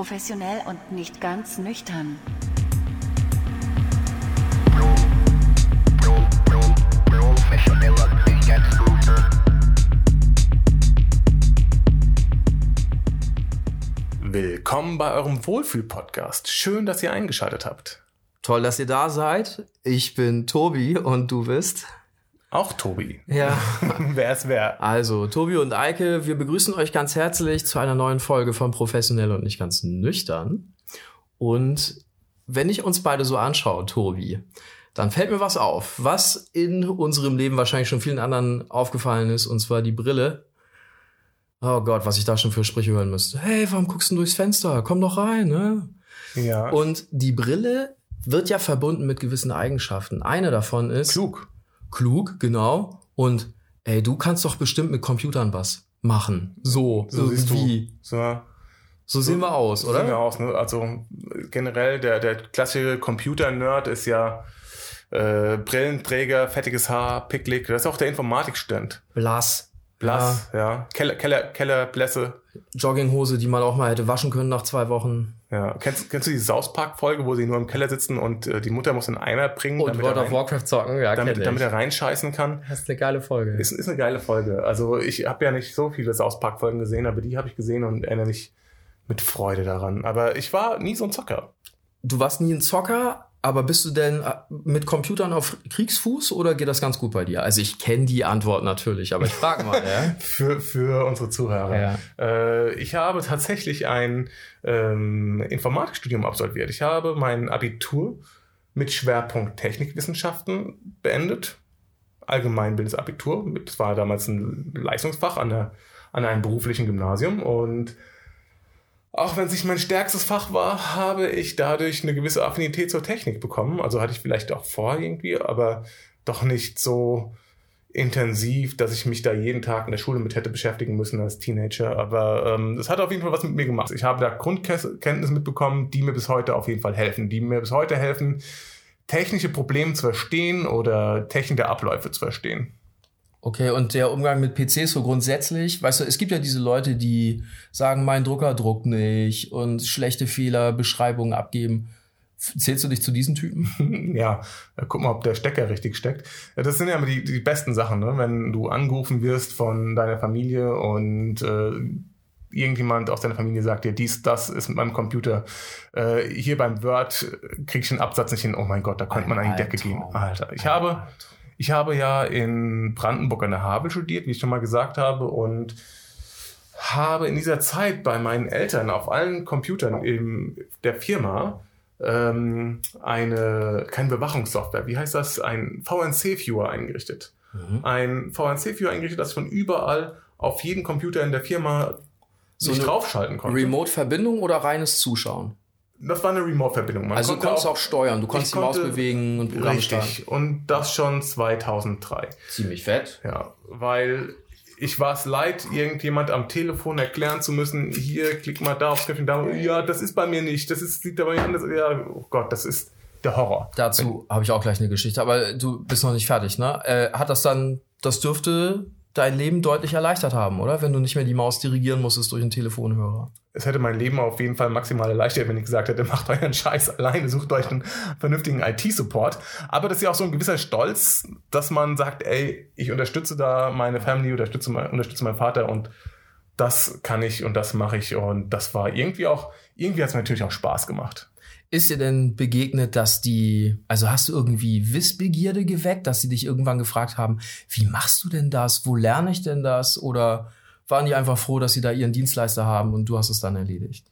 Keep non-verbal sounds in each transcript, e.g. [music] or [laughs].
Professionell und nicht ganz nüchtern. Willkommen bei eurem Wohlfühl-Podcast. Schön, dass ihr eingeschaltet habt. Toll, dass ihr da seid. Ich bin Tobi und du bist. Auch Tobi. Ja. [laughs] wer ist wer? Also, Tobi und Eike, wir begrüßen euch ganz herzlich zu einer neuen Folge von Professionell und nicht ganz nüchtern. Und wenn ich uns beide so anschaue, Tobi, dann fällt mir was auf, was in unserem Leben wahrscheinlich schon vielen anderen aufgefallen ist, und zwar die Brille. Oh Gott, was ich da schon für Sprüche hören müsste. Hey, warum guckst du durchs Fenster? Komm doch rein, ne? Ja. Und die Brille wird ja verbunden mit gewissen Eigenschaften. Eine davon ist klug. Klug, genau. Und ey, du kannst doch bestimmt mit Computern was machen. So, So siehst irgendwie. du. So, So sehen wir aus, so oder? sehen wir aus. Ne? Also generell, der, der klassische Computer-Nerd ist ja äh, Brillenträger, fettiges Haar, picklig. Das ist auch der Informatikstudent. Blass. Blass, ja. Keller, Keller, Kellerblässe. Ja, Jogginghose, die man auch mal hätte waschen können nach zwei Wochen. Ja. Kennst, kennst du die South Park-Folge, wo sie nur im Keller sitzen und äh, die Mutter muss einen Eimer bringen, Und damit, World er of Warcraft zocken, ja, damit, damit er reinscheißen kann? Das ist eine geile Folge. Ist, ist eine geile Folge. Also ich habe ja nicht so viele South Park-Folgen gesehen, aber die habe ich gesehen und erinnere mich mit Freude daran. Aber ich war nie so ein Zocker. Du warst nie ein Zocker, aber bist du denn äh, mit Computern auf Kriegsfuß oder geht das ganz gut bei dir? Also ich kenne die Antwort natürlich, aber ich frage mal, [laughs] ja? Für, für unsere Zuhörer. Ja. Äh, ich habe tatsächlich ein ähm, Informatikstudium absolviert. Ich habe mein Abitur mit Schwerpunkt Technikwissenschaften beendet. Allgemeinbildendes Abitur. Das war damals ein Leistungsfach an, der, an einem beruflichen Gymnasium. Und auch wenn es nicht mein stärkstes Fach war, habe ich dadurch eine gewisse Affinität zur Technik bekommen. Also hatte ich vielleicht auch vor irgendwie, aber doch nicht so intensiv, dass ich mich da jeden Tag in der Schule mit hätte beschäftigen müssen als Teenager. Aber ähm, hat auf jeden Fall was mit mir gemacht. Ich habe da Grundkenntnisse mitbekommen, die mir bis heute auf jeden Fall helfen, die mir bis heute helfen, technische Probleme zu verstehen oder technische Abläufe zu verstehen. Okay, und der Umgang mit PCs so grundsätzlich, weißt du, es gibt ja diese Leute, die sagen, mein Drucker druckt nicht und schlechte Fehlerbeschreibungen abgeben. F- Zählst du dich zu diesen Typen? [laughs] ja, äh, guck mal, ob der Stecker richtig steckt. Ja, Das sind ja immer die, die besten Sachen, ne? wenn du angerufen wirst von deiner Familie und äh, irgendjemand aus deiner Familie sagt dir, dies, das ist mit meinem Computer. Äh, hier beim Word krieg ich den Absatz nicht hin. Oh mein Gott, da könnte man an die Decke gehen. Alter, ich habe, ich habe ja in Brandenburg an der Havel studiert, wie ich schon mal gesagt habe, und habe in dieser Zeit bei meinen Eltern auf allen Computern in der Firma ähm, eine, keine Bewachungssoftware, wie heißt das? Ein VNC-Viewer eingerichtet. Ein VNC-Viewer eingerichtet, das von überall auf jeden Computer in der Firma So sich draufschalten konnte. Remote-Verbindung oder reines Zuschauen? Das war eine Remote-Verbindung. Man also du konnte konntest auch, steuern, du konntest die Maus bewegen und Programme starten. Richtig. Und das schon 2003. Ziemlich fett. Ja, weil ich war es leid, irgendjemand am Telefon erklären zu müssen, hier, klick mal da aufs Knöpfchen, da, ja, das ist bei mir nicht, das ist, sieht bei mir anders, ja, oh Gott, das ist der Horror. Dazu habe ich auch gleich eine Geschichte, aber du bist noch nicht fertig, ne? Äh, hat das dann, das dürfte dein Leben deutlich erleichtert haben, oder? Wenn du nicht mehr die Maus dirigieren musstest durch einen Telefonhörer. Es hätte mein Leben auf jeden Fall maximal erleichtert, wenn ich gesagt hätte, [laughs] macht euren Scheiß alleine, sucht euch einen vernünftigen IT-Support. Aber das ist ja auch so ein gewisser Stolz, dass man sagt, ey, ich unterstütze da meine Family, unterstütze, unterstütze meinen Vater und das kann ich und das mache ich. Und das war irgendwie auch, irgendwie hat es mir natürlich auch Spaß gemacht. Ist dir denn begegnet, dass die, also hast du irgendwie Wissbegierde geweckt, dass sie dich irgendwann gefragt haben, wie machst du denn das? Wo lerne ich denn das? Oder waren die einfach froh, dass sie da ihren Dienstleister haben und du hast es dann erledigt?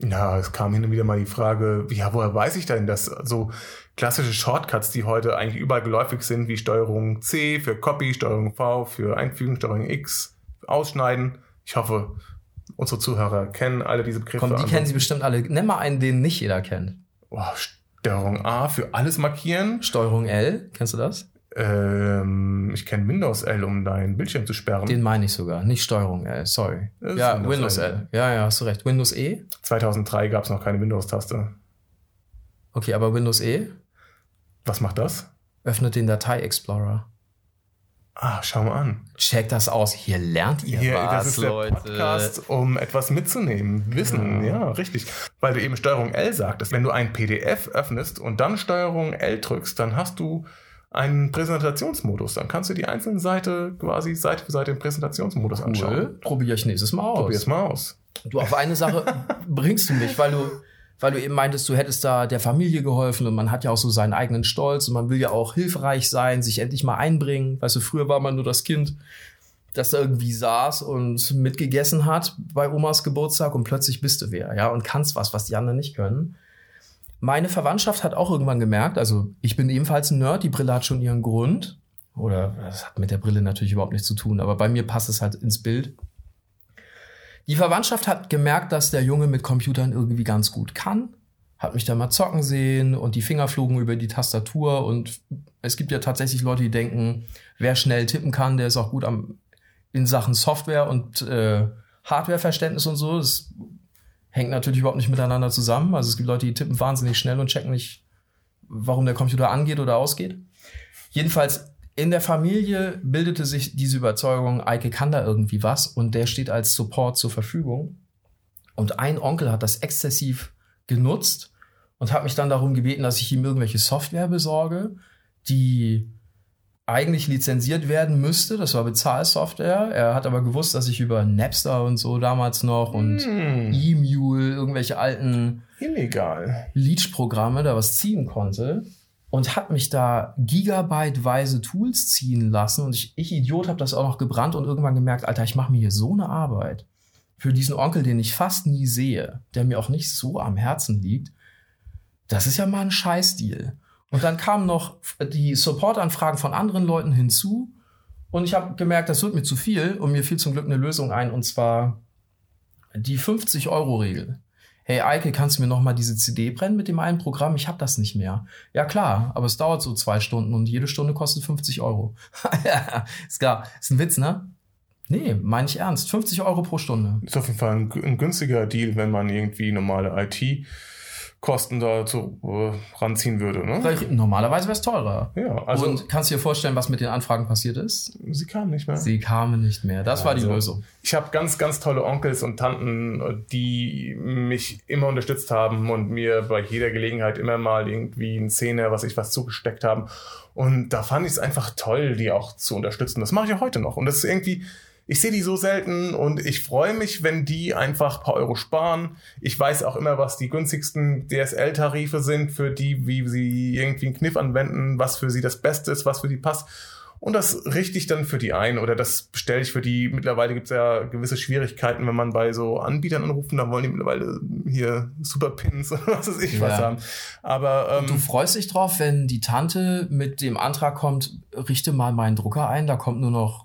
Ja, es kam hin und wieder mal die Frage, ja, woher weiß ich denn, dass so klassische Shortcuts, die heute eigentlich überall geläufig sind, wie Steuerung C für Copy, Steuerung V für Einfügen, Steuerung X, Ausschneiden. Ich hoffe, unsere Zuhörer kennen alle diese Begriffe. Komm, die kennen sie bestimmt alle. Nenn mal einen, den nicht jeder kennt. Oh, Steuerung A für alles markieren. Steuerung L, kennst du das? Ähm, ich kenne Windows L, um deinen Bildschirm zu sperren. Den meine ich sogar, nicht Steuerung L, sorry. Ja, Windows Windows L. L. Ja, ja, hast du recht. Windows E? 2003 gab es noch keine Windows-Taste. Okay, aber Windows E Was macht das? öffnet den Datei-Explorer. Ah, schau mal an. Check das aus. Hier lernt ihr Hier, was, das ist der Leute. Podcast, um etwas mitzunehmen. Wissen, ja. richtig. Weil du eben Steuerung L sagtest. Wenn du ein PDF öffnest und dann Steuerung L drückst, dann hast du einen Präsentationsmodus. Dann kannst du die einzelne Seite quasi Seite für Seite im Präsentationsmodus anschauen. Cool. Probiere ich nächstes Mal aus. Probier's mal aus. Du, auf eine Sache [laughs] bringst du mich, weil du, weil du eben meintest, du hättest da der Familie geholfen und man hat ja auch so seinen eigenen Stolz und man will ja auch hilfreich sein, sich endlich mal einbringen. Weißt du, früher war man nur das Kind, das da irgendwie saß und mitgegessen hat bei Omas Geburtstag und plötzlich bist du wer, ja, und kannst was, was die anderen nicht können. Meine Verwandtschaft hat auch irgendwann gemerkt, also ich bin ebenfalls ein Nerd, die Brille hat schon ihren Grund. Oder das hat mit der Brille natürlich überhaupt nichts zu tun, aber bei mir passt es halt ins Bild. Die Verwandtschaft hat gemerkt, dass der Junge mit Computern irgendwie ganz gut kann, hat mich da mal zocken sehen und die Finger flogen über die Tastatur und es gibt ja tatsächlich Leute, die denken, wer schnell tippen kann, der ist auch gut am, in Sachen Software und äh, Hardwareverständnis und so. Das hängt natürlich überhaupt nicht miteinander zusammen. Also es gibt Leute, die tippen wahnsinnig schnell und checken nicht, warum der Computer angeht oder ausgeht. Jedenfalls in der Familie bildete sich diese Überzeugung, Eike kann da irgendwie was und der steht als Support zur Verfügung. Und ein Onkel hat das exzessiv genutzt und hat mich dann darum gebeten, dass ich ihm irgendwelche Software besorge, die eigentlich lizenziert werden müsste. Das war Bezahlsoftware. Er hat aber gewusst, dass ich über Napster und so damals noch und Hm, E-Mule, irgendwelche alten illegal. Leech-Programme da was ziehen konnte und hat mich da gigabyteweise Tools ziehen lassen und ich, ich Idiot, habe das auch noch gebrannt und irgendwann gemerkt, Alter, ich mache mir hier so eine Arbeit für diesen Onkel, den ich fast nie sehe, der mir auch nicht so am Herzen liegt. Das ist ja mal ein Scheißdeal. Und dann kamen noch die Support-Anfragen von anderen Leuten hinzu und ich habe gemerkt, das wird mir zu viel und mir fiel zum Glück eine Lösung ein und zwar die 50-Euro-Regel. Hey Eike, kannst du mir noch mal diese CD brennen mit dem einen Programm? Ich habe das nicht mehr. Ja klar, aber es dauert so zwei Stunden und jede Stunde kostet 50 Euro. [laughs] ist klar. Ist ein Witz, ne? Nee, meine ich ernst. 50 Euro pro Stunde. Ist auf jeden Fall ein, ein günstiger Deal, wenn man irgendwie normale IT-Kosten da so äh, ranziehen würde. Ne? Normalerweise wäre es teurer. Ja, also und kannst du dir vorstellen, was mit den Anfragen passiert ist? sie kam nicht mehr. Sie kamen nicht mehr. Das war die Also, Lösung. Ich habe ganz, ganz tolle Onkels und Tanten, die mich immer unterstützt haben und mir bei jeder Gelegenheit immer mal irgendwie ein Zehner, was ich was zugesteckt haben. Und da fand ich es einfach toll, die auch zu unterstützen. Das mache ich auch heute noch. Und das ist irgendwie, ich sehe die so selten und ich freue mich, wenn die einfach ein paar Euro sparen. Ich weiß auch immer, was die günstigsten DSL-Tarife sind, für die, wie sie irgendwie einen Kniff anwenden, was für sie das Beste ist, was für die passt. Und das richte ich dann für die ein oder das bestelle ich für die. Mittlerweile gibt es ja gewisse Schwierigkeiten, wenn man bei so Anbietern anruft, dann wollen die mittlerweile hier Superpins oder was weiß ich was Ja. haben. Aber ähm, Du freust dich drauf, wenn die Tante mit dem Antrag kommt, richte mal meinen Drucker ein, da kommt nur noch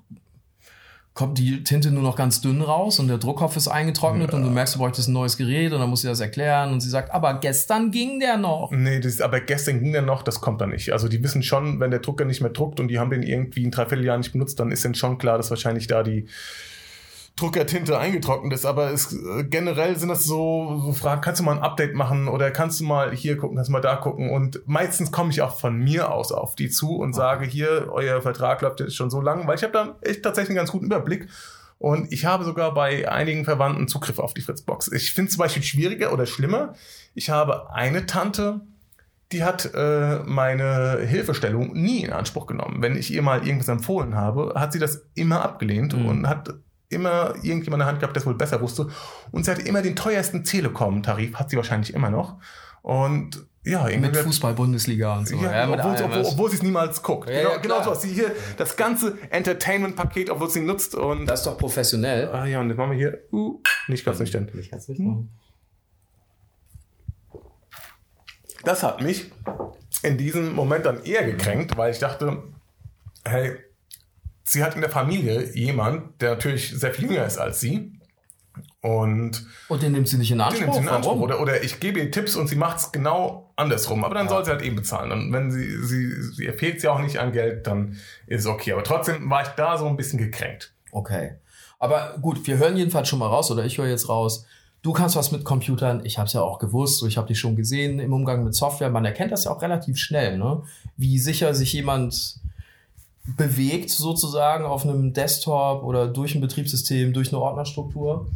kommt die Tinte nur noch ganz dünn raus und der Druckkopf ist eingetrocknet und du merkst, du bräuchtest ein neues Gerät und dann musst du das erklären und sie sagt, aber gestern ging der noch. Nee, das, aber gestern ging der noch, das kommt dann nicht. Also die wissen schon, wenn der Drucker nicht mehr druckt und die haben den irgendwie ein Dreivierteljahr nicht benutzt, dann ist dann schon klar, dass wahrscheinlich da die Druckertinte eingetrocknet ist. Aber es, äh, generell sind das so, so Fragen, kannst du mal ein Update machen oder kannst du mal hier gucken, kannst du mal da gucken. Und meistens komme ich auch von mir aus auf die zu und sage, hier, euer Vertrag läuft jetzt schon so lang, weil ich habe da echt tatsächlich einen ganz guten Überblick. Und ich habe sogar bei einigen Verwandten Zugriff auf die Fritzbox. Ich finde es zum Beispiel schwieriger oder schlimmer. Ich habe eine Tante, die hat äh, meine Hilfestellung nie in Anspruch genommen. Wenn ich ihr mal irgendwas empfohlen habe, hat sie das immer abgelehnt Mhm. und hat immer irgendjemand in der Hand gehabt, der es wohl besser wusste. Und sie hatte immer den teuersten Telekom-Tarif, hat sie wahrscheinlich immer noch. Und ja, irgendwie Mit Fußball-Bundesliga und so. ja, mit obwohl, obwohl, obwohl sie es niemals guckt. Ja, genau, ja, genau so. Sie hier das ganze Entertainment-Paket, obwohl sie nutzt. Und das ist doch professionell. ah ja, und jetzt machen wir hier uh, nicht ganz nüchtern. Hm. nicht machen. Das hat mich in diesem Moment dann eher gekränkt, weil ich dachte, hey, sie hat in der Familie jemand, der natürlich sehr viel jünger ist als sie. Und Und den nimmt sie nicht in den Anspruch. nimmt sie in Anspruch. Oder, oder ich gebe ihr Tipps und sie macht es genau andersrum. Aber dann soll sie halt eben bezahlen. Und wenn sie, sie, sie ihr fehlt ja auch nicht an Geld, dann ist es okay. Aber trotzdem war ich da so ein bisschen gekränkt. Okay. Aber gut, wir hören jedenfalls schon mal raus, oder ich höre jetzt raus. Du kannst was mit Computern. Ich habe es ja auch gewusst. so Ich habe dich schon gesehen im Umgang mit Software. Man erkennt das ja auch relativ schnell, ne? Wie sicher sich jemand bewegt sozusagen auf einem Desktop oder durch ein Betriebssystem, durch eine Ordnerstruktur.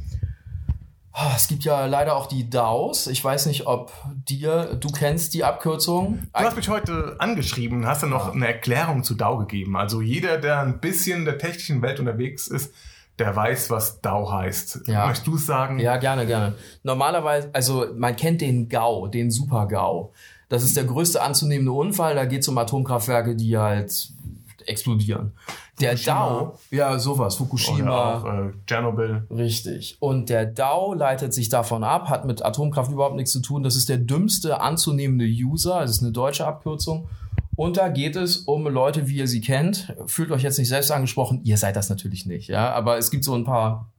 Ah, Es gibt ja leider auch die DAOs. Ich weiß nicht, ob dir, du kennst die Abkürzung. Du hast mich heute angeschrieben, hast dann noch eine Erklärung zu DAO gegeben. Also jeder, der ein bisschen in der technischen Welt unterwegs ist, der weiß, was DAO heißt. Ja. Möchtest du es sagen? Ja, gerne, gerne. Normalerweise, also man kennt den GAU, den Super-GAU. Das ist der größte anzunehmende Unfall. Da geht es um Atomkraftwerke, die halt explodieren. Der Fukushima. DAO, ja, sowas, Fukushima. auch äh, Tschernobyl. Richtig. Und der DAO leitet sich davon ab, hat mit Atomkraft überhaupt nichts zu tun. Das ist der dümmste anzunehmende User. Das ist eine deutsche Abkürzung. Und da geht es um Leute, wie ihr sie kennt. Fühlt euch jetzt nicht selbst angesprochen. Ihr seid das natürlich nicht, ja. Aber es gibt so ein paar,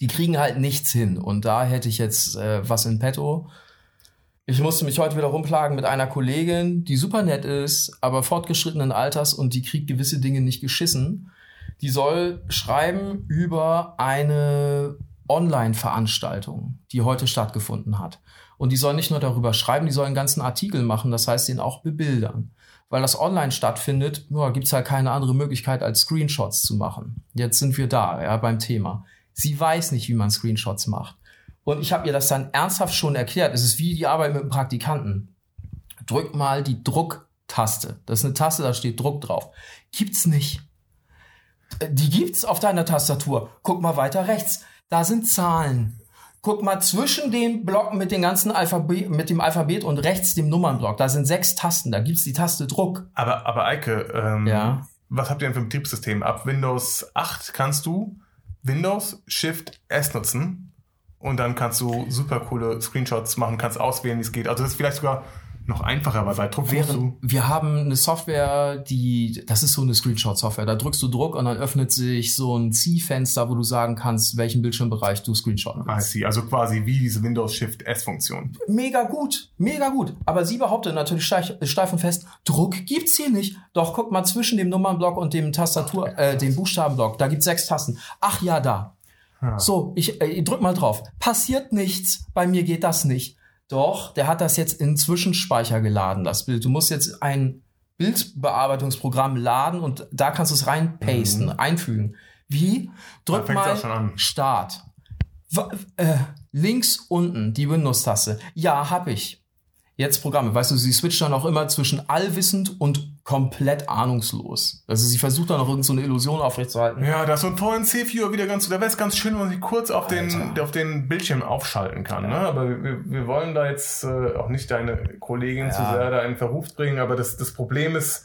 die kriegen halt nichts hin. Und da hätte ich jetzt äh, was in petto. Ich musste mich heute wieder rumplagen mit einer Kollegin, die super nett ist, aber fortgeschrittenen Alters und die kriegt gewisse Dinge nicht geschissen. Die soll schreiben über eine Online-Veranstaltung, die heute stattgefunden hat. Und die soll nicht nur darüber schreiben, die soll einen ganzen Artikel machen, das heißt, den auch bebildern. Weil das online stattfindet, ja, gibt's halt keine andere Möglichkeit, als Screenshots zu machen. Jetzt sind wir da, ja, beim Thema. Sie weiß nicht, wie man Screenshots macht. Und ich habe ihr das dann ernsthaft schon erklärt. Es ist wie die Arbeit mit einem Praktikanten. Drück mal die Drucktaste. Das ist eine Taste, da steht Druck drauf. Gibt's nicht. Äh, Die gibt's auf deiner Tastatur. Guck mal weiter rechts. Da sind Zahlen. Guck mal zwischen dem Block mit dem ganzen Alphabet, mit dem Alphabet und rechts dem Nummernblock. Da sind sechs Tasten. Da gibt's die Taste Druck. Aber, aber Eike, ähm, Ja. was habt ihr denn für ein Betriebssystem? Ab Windows 8 kannst du Windows Shift S nutzen und dann kannst du super coole Screenshots machen, kannst auswählen, wie es geht. Also das ist vielleicht sogar noch einfacher, weil bei Druck Während du wir haben eine Software, die, das ist so eine Screenshot-Software. Da drückst du Druck und dann öffnet sich so ein Ziehfenster, wo du sagen kannst, welchen Bildschirmbereich du screenshotten I willst. see. Also quasi wie diese Windows Shift S Funktion. Mega gut, mega gut. Aber sie behauptet natürlich steif, steif und fest, Druck gibt's hier nicht. Doch guck mal zwischen dem Nummernblock und dem Tastatur, äh, dem Buchstabenblock, da gibt's sechs Tasten. Ach ja, da. Ja. So, ich, äh, ich drück mal drauf. Passiert nichts. Bei mir geht das nicht. Doch, der hat das jetzt in Zwischenspeicher geladen, das Bild. Du musst jetzt ein Bildbearbeitungsprogramm laden und da kannst du es reinpasten, einfügen. Wie? Drück mal. Start. Wa- äh, links unten die Windows-Taste. Ja, hab ich. Jetzt Programme. Weißt du, sie switcht dann auch immer zwischen allwissend und komplett ahnungslos. Also sie versucht dann noch irgendeine so eine Illusion aufrechtzuerhalten. Ja, da ist so ein VNC-Viewer wieder ganz, da wäre es ganz schön, wenn man sich kurz auf den, auf den Bildschirm aufschalten kann. Ne? Aber wir, wir wollen da jetzt äh, auch nicht deine Kollegin zu Ja. sehr da in Verruf bringen, aber das, das Problem ist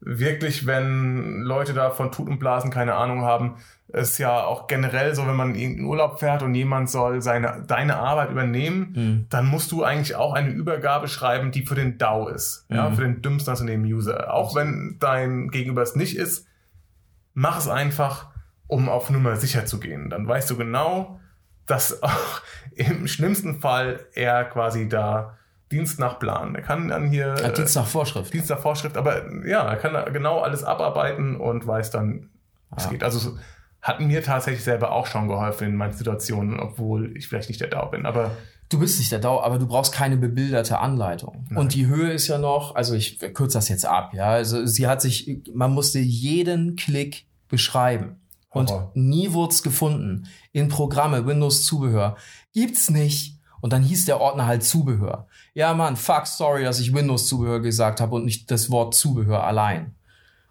wirklich, wenn Leute da von Tut und Blasen keine Ahnung haben, ist ja auch generell so, wenn man in Urlaub fährt und jemand soll seine, deine Arbeit übernehmen, Mhm. dann musst du eigentlich auch eine Übergabe schreiben, die für den DAO ist. Ja, Mhm. für den dümmsten anzunehmen User. Auch wenn dein Gegenüber es nicht ist, mach es einfach, um auf Nummer sicher zu gehen. Dann weißt du genau, dass auch [laughs] im schlimmsten Fall er quasi da Dienst nach Plan. Er kann dann hier Hat Dienst nach Vorschrift. Dienst nach Vorschrift, aber ja, er kann genau alles abarbeiten und weiß dann, was Ja. geht. Also so- hat mir tatsächlich selber auch schon geholfen in manchen Situationen, obwohl ich vielleicht nicht der DAO bin. Aber Du bist nicht der DAO, aber du brauchst keine bebilderte Anleitung. Und die Höhe ist ja noch, also ich kürze das jetzt ab, ja. Also sie hat sich, man musste jeden Klick beschreiben. Und Horror. nie wurde es gefunden. In Programme, Windows Zubehör. Gibt's nicht. Und dann hieß der Ordner halt Zubehör. Ja, Mann, fuck, sorry, dass ich Windows Zubehör gesagt habe und nicht das Wort Zubehör allein.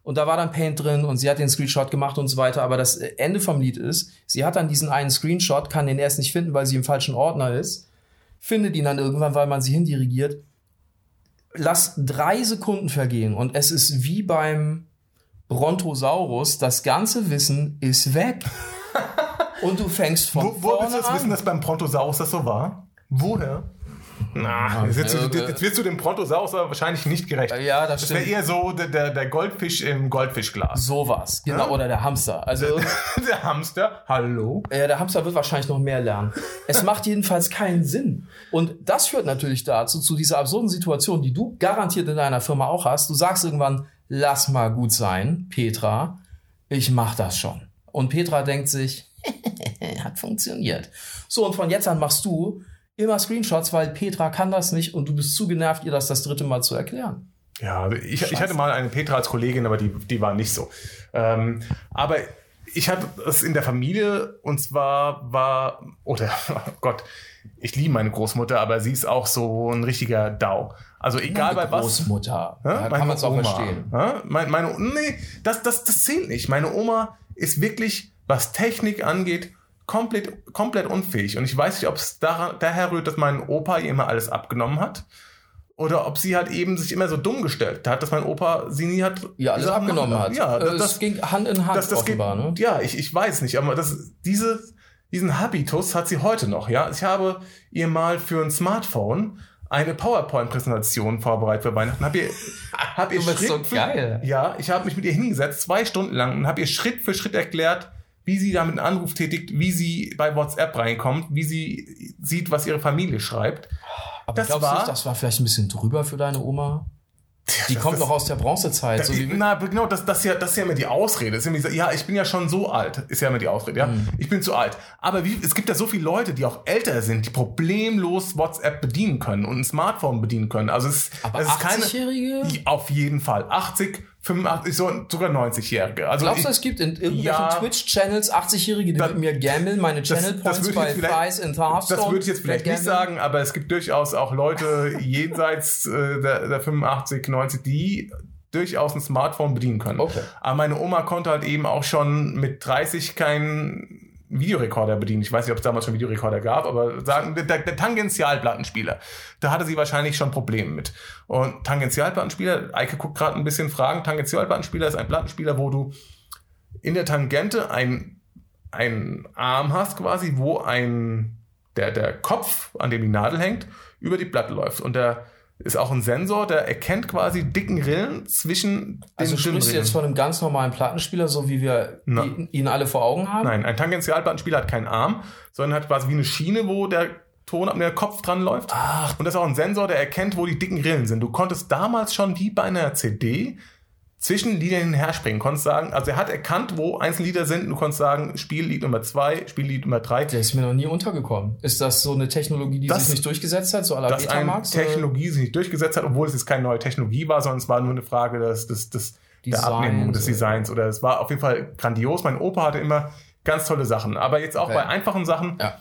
Und da war dann Paint drin und sie hat den Screenshot gemacht und so weiter. Aber das Ende vom Lied ist, sie hat dann diesen einen Screenshot, kann den erst nicht finden, weil sie im falschen Ordner ist, findet ihn dann irgendwann, weil man sie hindirigiert. Lass drei Sekunden vergehen und es ist wie beim Brontosaurus, das ganze Wissen ist weg. [laughs] und du fängst von wo, wo willst vorne du jetzt wissen, an. dass beim Brontosaurus das so war? Woher? Na, jetzt, wirst du, äh, jetzt wirst du dem Brontosaurus aber wahrscheinlich nicht gerecht. Ja, das Das wäre stimmt. eher so der, der, der Goldfisch im Goldfischglas. Sowas, genau. Ja? Oder der Hamster. Also, [laughs] der Hamster, hallo? ja, der Hamster wird wahrscheinlich noch mehr lernen. Es macht jedenfalls keinen Sinn. Und das führt natürlich dazu, zu dieser absurden Situation, die du garantiert in deiner Firma auch hast. Du sagst irgendwann, lass mal gut sein, Petra. Ich mach das schon. Und Petra denkt sich, [laughs] hat funktioniert. So, und von jetzt an machst du immer Screenshots, weil Petra kann das nicht und du bist zu genervt, ihr das das dritte Mal zu erklären. Ja, ich, ich hatte mal eine Petra als Kollegin, aber die, die war nicht so. Ähm, aber ich hatte es in der Familie und zwar war, oder [laughs] oh Gott, ich liebe meine Großmutter, aber sie ist auch so ein richtiger Dau. Also egal bei was. Großmutter. Ja, Da kann man es auch verstehen. Ja, mein, meine, nee, das, das, das zählt nicht. Meine Oma ist wirklich, was Technik angeht, komplett, komplett unfähig. Und ich weiß nicht, ob es daher rührt, dass mein Opa ihr immer alles abgenommen hat. Oder ob sie halt eben sich immer so dumm gestellt hat, dass mein Opa sie nie hat. Ja, alles abgenommen hat. Ja, Äh, das, ging Hand in Hand das, das geht, offenbar, ne? Ja, ich, ich weiß nicht, aber das, diese, diesen Habitus hat sie heute noch, ja. Ich habe ihr mal für ein Smartphone eine PowerPoint-Präsentation vorbereitet für Weihnachten. Hab ihr, [laughs] hab ihr Schritt so für. Ja, ich habe mich mit ihr hingesetzt, zwei Stunden lang, und habe ihr Schritt für Schritt erklärt, wie sie damit einen Anruf tätigt, wie sie bei WhatsApp reinkommt, wie sie sieht, was ihre Familie schreibt. Aber das glaubst war- nicht, das war vielleicht ein bisschen drüber für deine Oma? Die das- kommt noch aus der Bronzezeit. so wie wir- Na, genau, das, das, ist ja, das ist ja immer die Ausrede. Ist immer ja, ich bin ja schon so alt, ist ja immer die Ausrede, ja. Mhm. Ich bin zu alt. Aber wie, es gibt ja so viele Leute, die auch älter sind, die problemlos WhatsApp bedienen können und ein Smartphone bedienen können. Also es, Aber es ist keine. 80-Jährige? Die- Auf jeden Fall. 80, 85, so, sogar 90-Jährige. Also Glaubst du, ich- es gibt in irgendwelchen Ja. Twitch-Channels 80-Jährige, die Das- mit mir gammeln, meine das, Channel das Points würde ich bei Fries in Hearthstone? das würde ich jetzt vielleicht nicht sagen, aber es gibt durchaus auch Leute jenseits äh, der, der 85, 90, die durchaus ein Smartphone bedienen können. Okay. Aber meine Oma konnte halt eben auch schon mit 30 keinen Videorekorder bedienen. Ich weiß nicht, ob es damals schon Videorekorder gab, aber sagen, der, der Tangentialplattenspieler, da hatte sie wahrscheinlich schon Probleme mit. Und Tangentialplattenspieler, Eike guckt gerade ein bisschen Fragen, Tangentialplattenspieler ist ein Plattenspieler, wo du in der Tangente ein, einen Arm hast quasi, wo ein, der, der Kopf, an dem die Nadel hängt, über die Platte läuft. Und der ist auch ein Sensor, der erkennt quasi dicken Rillen zwischen den Also sprichst du jetzt von einem ganz normalen Plattenspieler, so wie wir Na. ihn, ihn alle vor Augen haben? Nein, ein Tangentialplattenspieler hat keinen Arm, sondern hat quasi wie eine Schiene, wo der Ton ab der Kopf dran läuft. Ach. Und das ist auch ein Sensor, der erkennt, wo die dicken Rillen sind. Du konntest damals schon wie bei einer CD zwischen Liedern hin und her springen. Konntest sagen, also er hat erkannt, wo einzelne Lieder sind. Du konntest sagen, Spiellied Nummer zwei, Spiellied Nummer drei. Der ist mir noch nie untergekommen. Ist das so eine Technologie, die Das- sich nicht durchgesetzt hat, so la dass eine Betamax? oder? Technologie sich nicht durchgesetzt hat, obwohl es jetzt keine neue Technologie war, sondern es war nur eine Frage des, des, des, der Designs Abnehmung, des oder- Designs. Oder es war auf jeden Fall grandios. Mein Opa hatte immer ganz tolle Sachen. Aber jetzt auch Okay. bei einfachen Sachen. Ja.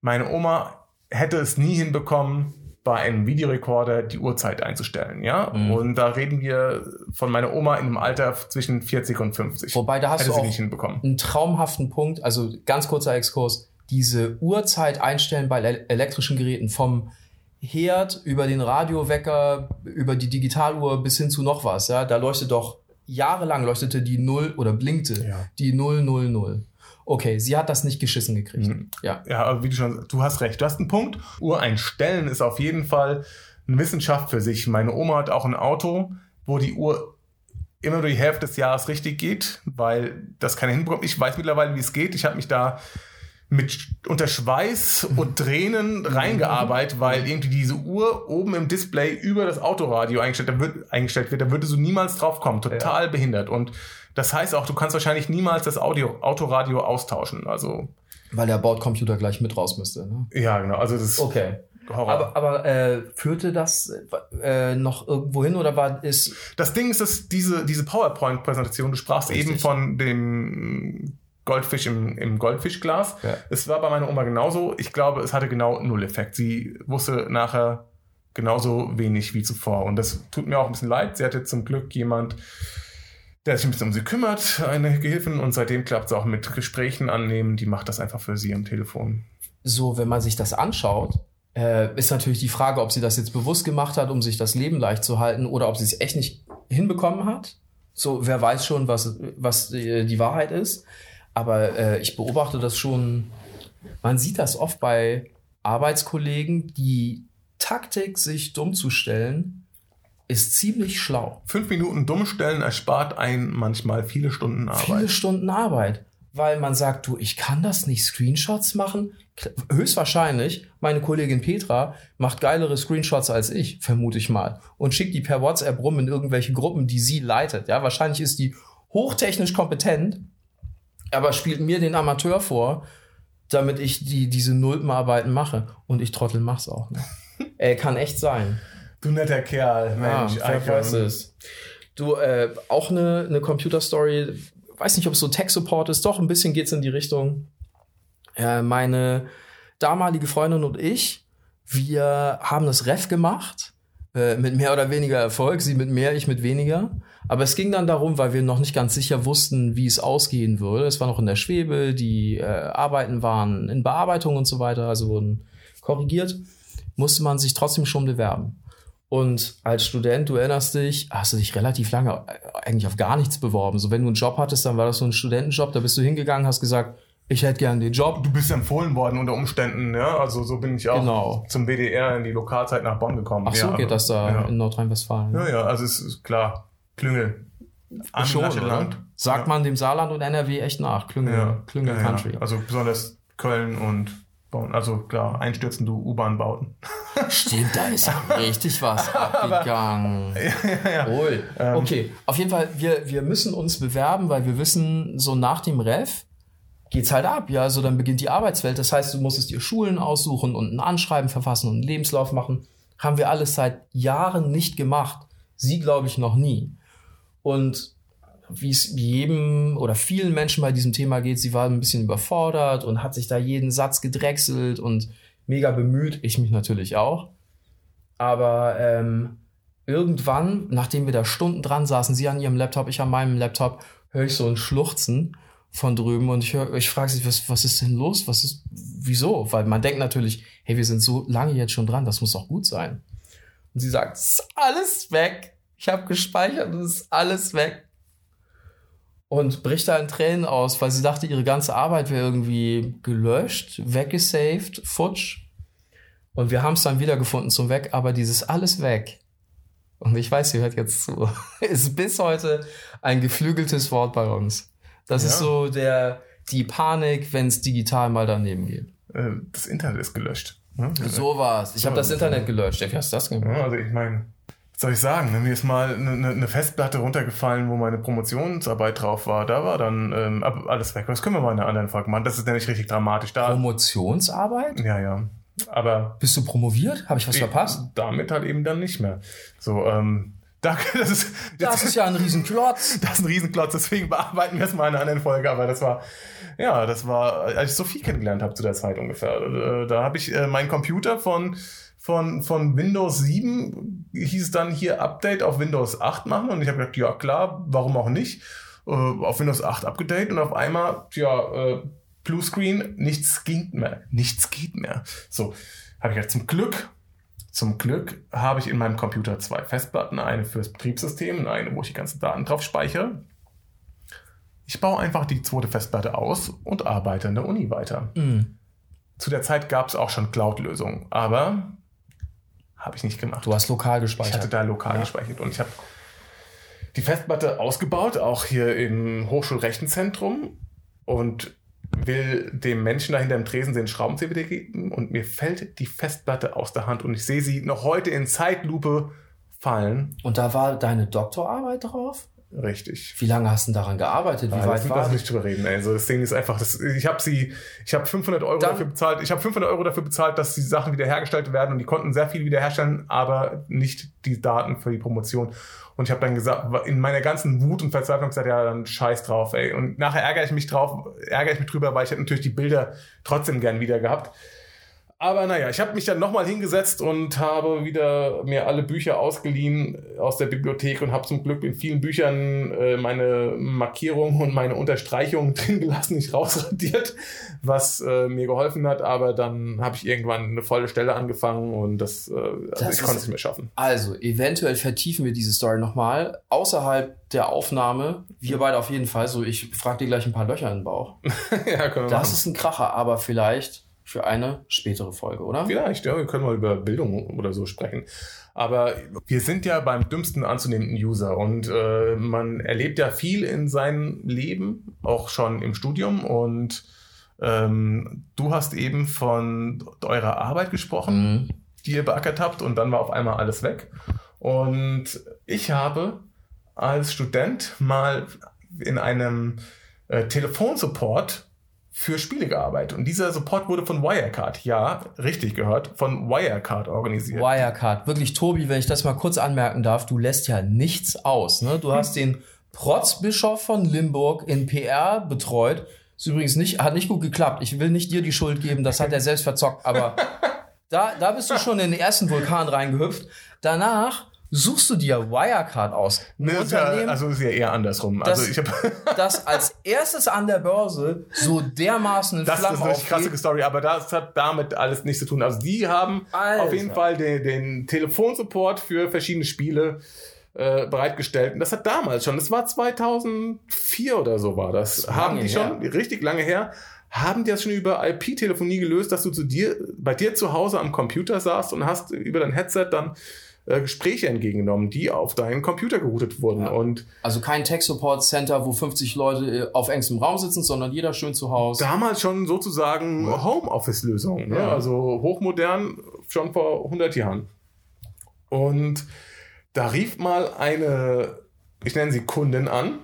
Meine Oma hätte es nie hinbekommen, bei einem Videorekorder die Uhrzeit einzustellen, ja. Mhm. Und da reden wir von meiner Oma in einem Alter zwischen 40 und 50. Wobei, da hast hätte du auch nicht hinbekommen. einen traumhaften Punkt, also ganz kurzer Exkurs, diese Uhrzeit einstellen bei ele- elektrischen Geräten vom Herd über den Radiowecker, über die Digitaluhr bis hin zu noch was, ja, da leuchtet doch jahrelang leuchtete die Null oder blinkte Ja. die Null Null Null. Okay, sie hat das nicht geschissen gekriegt. Mhm. Ja. Ja, aber wie du schon, du hast recht, du hast einen Punkt. Uhr einstellen ist auf jeden Fall eine Wissenschaft für sich. Meine Oma hat auch ein Auto, wo die Uhr immer nur die Hälfte des Jahres richtig geht, weil das keiner hinbekommt. Ich weiß mittlerweile, wie es geht. Ich habe mich da mit unter Schweiß und Tränen reingearbeitet, weil irgendwie diese Uhr oben im Display über das Autoradio eingestellt, wird, eingestellt wird, da würdest du niemals drauf kommen. Total behindert. Und das heißt auch, du kannst wahrscheinlich niemals das Audio, Autoradio austauschen. Also, Weil der Bordcomputer gleich mit raus müsste. Ne? ja, genau. Also, das ist Okay. Horror. Aber, aber äh, führte das äh, noch irgendwo hin oder war ist das Ding ist, dass diese, diese PowerPoint-Präsentation, du sprachst Richtig. eben von dem Goldfisch im, im Goldfischglas. Ja. Es war bei meiner Oma genauso. Ich glaube, es hatte genau null Effekt. Sie wusste nachher genauso wenig wie zuvor. Und das tut mir auch ein bisschen leid. Sie hatte zum Glück jemand, der sich ein bisschen um sie kümmert, eine Gehilfin. Und seitdem klappt es auch mit Gesprächen annehmen. Die macht das einfach für sie am Telefon. so, wenn man sich das anschaut, äh, ist natürlich die Frage, ob sie das jetzt bewusst gemacht hat, um sich das Leben leicht zu halten, oder ob sie es echt nicht hinbekommen hat. So, wer weiß schon, was, was äh, die Wahrheit ist. Aber äh, ich beobachte das schon. Man sieht das oft bei Arbeitskollegen, die Taktik, sich dumm zu stellen, ist ziemlich schlau. Fünf Minuten dummstellen erspart einen manchmal viele Stunden Arbeit. Viele Stunden Arbeit. Weil man sagt, du, ich kann das nicht Screenshots machen. Höchstwahrscheinlich, meine Kollegin Petra macht geilere Screenshots als ich, vermute ich mal. Und schickt die per WhatsApp rum in irgendwelche Gruppen, die sie leitet. Ja, wahrscheinlich ist die hochtechnisch kompetent, aber spielt mir den Amateur vor, damit ich die, diese Nulpenarbeiten mache. Und ich Trottel mach's auch. Ne? [laughs] Ey, kann echt sein. Du netter Kerl, Mensch. ja, wer weiß es. Du, äh, auch eine, eine Computer-Story, weiß nicht, ob es so Tech-Support ist, doch, ein bisschen geht's in die Richtung. Äh, meine damalige Freundin und ich, wir haben das Ref gemacht, äh, mit mehr oder weniger Erfolg, sie mit mehr, ich mit weniger. Aber es ging dann darum, weil wir noch nicht ganz sicher wussten, wie es ausgehen würde. Es war noch in der Schwebe, die äh, Arbeiten waren in Bearbeitung und so weiter, also wurden korrigiert, musste man sich trotzdem schon bewerben. Und als Student, du erinnerst dich, hast du dich relativ lange eigentlich auf gar nichts beworben. So, wenn du einen Job hattest, dann war das so ein Studentenjob, da bist du hingegangen, hast gesagt, ich hätte gern den Job. Du bist empfohlen worden unter Umständen, ja. Also so bin ich auch Genau. zum WDR in die Lokalzeit nach Bonn gekommen. Ach so, ja, geht das da Ja. in Nordrhein-Westfalen. ja, ja, also es ist klar. Klüngel. Am Schon, Land. Sagt man dem Saarland und NRW echt nach. Klüngel, Ja. Klüngel ja, Country. Ja. Also besonders Köln und Bonn. Also klar, einstürzende U-Bahn-Bauten. [laughs] Stimmt, da ist ja [laughs] richtig was abgegangen. [laughs] Wohl. Ähm. Okay, auf jeden Fall, wir, wir müssen uns bewerben, weil wir wissen, so nach dem Ref geht's halt ab. Ja, also dann beginnt die Arbeitswelt. Das heißt, du musstest dir Schulen aussuchen und ein Anschreiben verfassen und einen Lebenslauf machen. Haben wir alles seit Jahren nicht gemacht. Sie, glaube ich, noch nie. Und wie es jedem oder vielen Menschen bei diesem Thema geht, sie war ein bisschen überfordert und hat sich da jeden Satz gedrechselt und mega bemüht. Ich mich natürlich auch. Aber ähm, irgendwann, nachdem wir da Stunden dran saßen, sie an ihrem Laptop, ich an meinem Laptop, höre ich so ein Schluchzen von drüben und ich, hör, ich frage sie, was, was ist denn los? Was ist, wieso? Weil man denkt natürlich, hey, wir sind so lange jetzt schon dran, das muss doch gut sein. Und sie sagt, es ist alles weg. Ich habe gespeichert und es ist alles weg. Und bricht da in Tränen aus, weil sie dachte, ihre ganze Arbeit wäre irgendwie gelöscht, weggesaved, futsch. Und wir haben es dann wiedergefunden zum Weg, aber dieses alles weg. Und ich weiß, sie hört jetzt zu. [laughs] Ist bis heute ein geflügeltes Wort bei uns. Das Ja. ist so der, die Panik, wenn es digital mal daneben geht. Äh, Das Internet ist gelöscht. ne? So war's. Ich habe das Internet gelöscht. Wie hast du das gemacht? Ja, also ich meine, soll ich sagen? ne? Mir ist mal eine, eine- eine Festplatte runtergefallen, wo meine Promotionsarbeit drauf war. Da war dann ähm, alles weg. Das können wir mal in einer anderen Folge machen. Das ist nämlich richtig dramatisch. Da, Promotionsarbeit? ja, ja. Aber Bist du promoviert? Habe ich was verpasst? damit halt eben dann nicht mehr. So, ähm, [laughs] danke, das ist, Das ist ja ein [laughs] Riesenklotz. das ist ein Riesenklotz, deswegen bearbeiten wir es mal in einer anderen Folge. Aber das war, ja, das war, als ich Sophie kennengelernt habe zu der Zeit ungefähr. Äh, Da habe ich äh, meinen Computer von, von, von Windows 7, hieß es dann hier Update auf Windows 8 machen. Und ich habe gedacht, ja klar, warum auch nicht. Äh, auf Windows 8 abgedatet und auf einmal, ja, äh, Bluescreen, nichts ging mehr. Nichts geht mehr. So, habe ich gedacht, zum Glück zum Glück habe ich in meinem Computer zwei Festplatten, eine fürs Betriebssystem und eine, wo ich die ganzen Daten drauf speichere. Ich baue einfach die zweite Festplatte aus und arbeite an der Uni weiter. Hm. Zu der Zeit gab es auch schon Cloud-Lösungen, aber habe ich nicht gemacht. Du hast lokal Ich gespeichert. hatte da lokal Ja. gespeichert und ich habe die Festplatte ausgebaut, auch hier im Hochschulrechenzentrum und will dem Menschen da hinter dem Tresen den Schraubenzieher wieder geben und mir fällt die Festplatte aus der Hand und ich sehe sie noch heute in Zeitlupe fallen. Und da war deine Doktorarbeit drauf? Richtig. Wie lange hast du daran gearbeitet? Wie Ja, weit lass, war lass nicht drüber reden. Also das Ding ist einfach, das, ich habe sie, ich habe 500 Euro Dann- dafür bezahlt. Ich habe 500 Euro dafür bezahlt, dass die Sachen wiederhergestellt werden und die konnten sehr viel wiederherstellen, aber nicht die Daten für die Promotion. Und ich habe dann gesagt, in meiner ganzen Wut und Verzweiflung gesagt, ja, dann scheiß drauf, ey. Und nachher ärgere ich mich drauf, ärgere ich mich drüber, weil ich hätte natürlich die Bilder trotzdem gern wieder gehabt. Aber naja, ich habe mich dann nochmal hingesetzt und habe wieder mir alle Bücher ausgeliehen aus der Bibliothek und habe zum Glück in vielen Büchern äh, meine Markierungen und meine Unterstreichungen [laughs] drin gelassen, nicht rausradiert, was äh, mir geholfen hat. Aber dann habe ich irgendwann eine volle Stelle angefangen und das, äh, also Das ich konnte es nicht mehr schaffen. Also, eventuell vertiefen wir diese Story nochmal. Außerhalb der Aufnahme, wir beide auf jeden Fall, so ich frage dir gleich ein paar Löcher in den Bauch. [laughs] ja, können wir Das machen. ist ein Kracher, aber vielleicht für eine spätere Folge, oder? Vielleicht, ja, wir können mal über Bildung oder so sprechen. Aber wir sind ja beim dümmsten anzunehmenden User und äh, man erlebt ja viel in seinem Leben, auch schon im Studium. Und ähm, du hast eben von eurer Arbeit gesprochen, Mhm. die ihr beackert habt, und dann war auf einmal alles weg. Und ich habe als Student mal in einem äh, Telefonsupport für Spiele gearbeitet. Und dieser Support wurde von Wirecard, ja, richtig gehört, von Wirecard organisiert. Wirecard. Wirklich, Tobi, wenn ich das mal kurz anmerken darf, du lässt ja nichts aus. Ne? Du hast den Protzbischof von Limburg in PR betreut. Ist übrigens nicht, hat nicht gut geklappt. Ich will nicht dir die Schuld geben, das hat er selbst verzockt, aber [laughs] da, da bist du schon in den ersten Vulkan reingehüpft. Danach suchst du dir Wirecard aus. Ne, ist ja, also ist ja eher andersrum. das, also ich habe [laughs] das als erstes an der Börse so dermaßen in Das Flammen ist eine richtig krasse aufgeht. Story, aber das hat damit alles nichts zu tun. Also die haben Alter. auf jeden Fall den, den Telefonsupport für verschiedene Spiele äh, bereitgestellt. Und das hat damals schon, das war 2004 oder so war das, ist haben die schon, richtig lange her, haben die das schon über IP-Telefonie gelöst, dass du zu dir, bei dir zu Hause am Computer saßt und hast über dein Headset dann äh, Gespräche entgegengenommen, die auf deinen Computer geroutet wurden. Und Also kein Tech-Support-Center, wo 50 Leute äh, auf engstem Raum sitzen, sondern jeder schön zu Hause. damals schon sozusagen Homeoffice-Lösung, ne? Ja. also hochmodern schon vor 100 Jahren. Und da rief mal eine, ich nenne sie Kundin an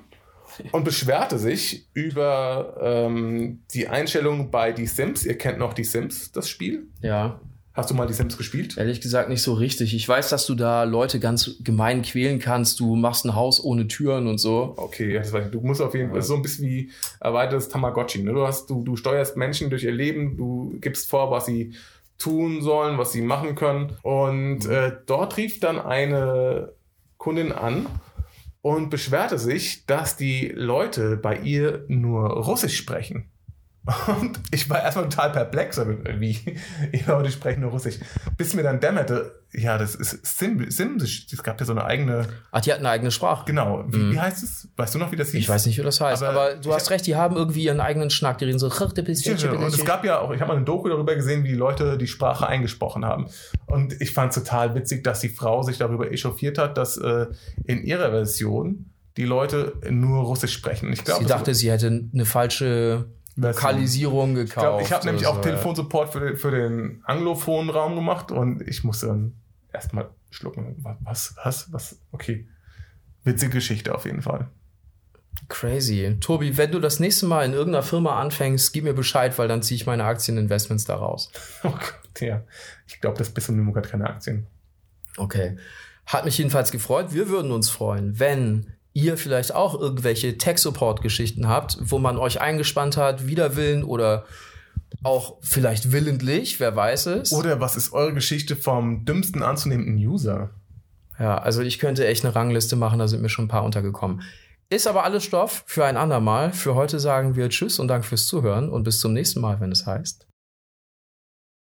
und beschwerte sich über ähm, die Einstellung bei Die Sims. Ihr kennt noch Die Sims, das Spiel. Ja, Hast du mal Die Sims gespielt? ehrlich gesagt nicht so richtig. Ich weiß, dass du da Leute ganz gemein quälen kannst. Du machst ein Haus ohne Türen und so. Okay, das weiß ich. du musst auf jeden Fall, so ein bisschen wie erweitertes Tamagotchi. Ne? Du, hast, du, du steuerst Menschen durch ihr Leben, du gibst vor, was sie tun sollen, was sie machen können. Und äh, dort rief dann eine Kundin an und beschwerte sich, dass die Leute bei ihr nur Russisch sprechen. Und ich war erstmal total perplex, wie, die Leute sprechen nur Russisch. Bis mir dann dämmerte, ja, das ist Sim, Simsisch. Es gab ja so eine eigene, Ach, die hatten eine eigene Sprache. genau, wie, wie heißt es? Weißt du noch, wie das hieß? Mhm. Ich weiß nicht, wie das heißt, Aber aber, du hast recht, die haben irgendwie ihren eigenen Schnack. Die reden so. Und es gab ja auch, ich habe mal eine Doku darüber gesehen, wie die Leute die Sprache eingesprochen haben. Und ich fand es total witzig, dass die Frau sich darüber echauffiert hat, dass äh, in ihrer Version die Leute nur Russisch sprechen. Ich glaube, Sie dachte, sie hätte eine falsche Lokalisierung ich, glaub, gekauft. ich habe nämlich auch Telefonsupport für den, für den anglophonen Raum gemacht und ich musste dann erstmal schlucken. Was, was, was? Okay. Witzige Geschichte auf jeden Fall. Crazy. Tobi, wenn du das nächste Mal in irgendeiner Firma anfängst, gib mir Bescheid, weil dann ziehe ich meine Aktieninvestments da raus. [laughs] Oh Gott, ja. Ich glaube, das bis zum Nemo hat keine Aktien. Okay. Hat mich jedenfalls gefreut. Wir würden uns freuen, wenn ihr vielleicht auch irgendwelche Tech-Support-Geschichten habt, wo man euch eingespannt hat, wider Willen oder auch vielleicht willentlich, wer weiß es. Oder was ist eure Geschichte vom dümmsten anzunehmenden User? Ja, also ich könnte echt eine Rangliste machen, da sind mir schon ein paar untergekommen. Ist aber alles Stoff für ein andermal. Für heute sagen wir Tschüss und Dank fürs Zuhören und bis zum nächsten Mal, wenn es heißt.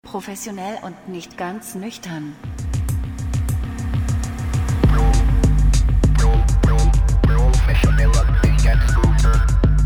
Professionell und nicht ganz nüchtern. Professional und nicht ganz gut.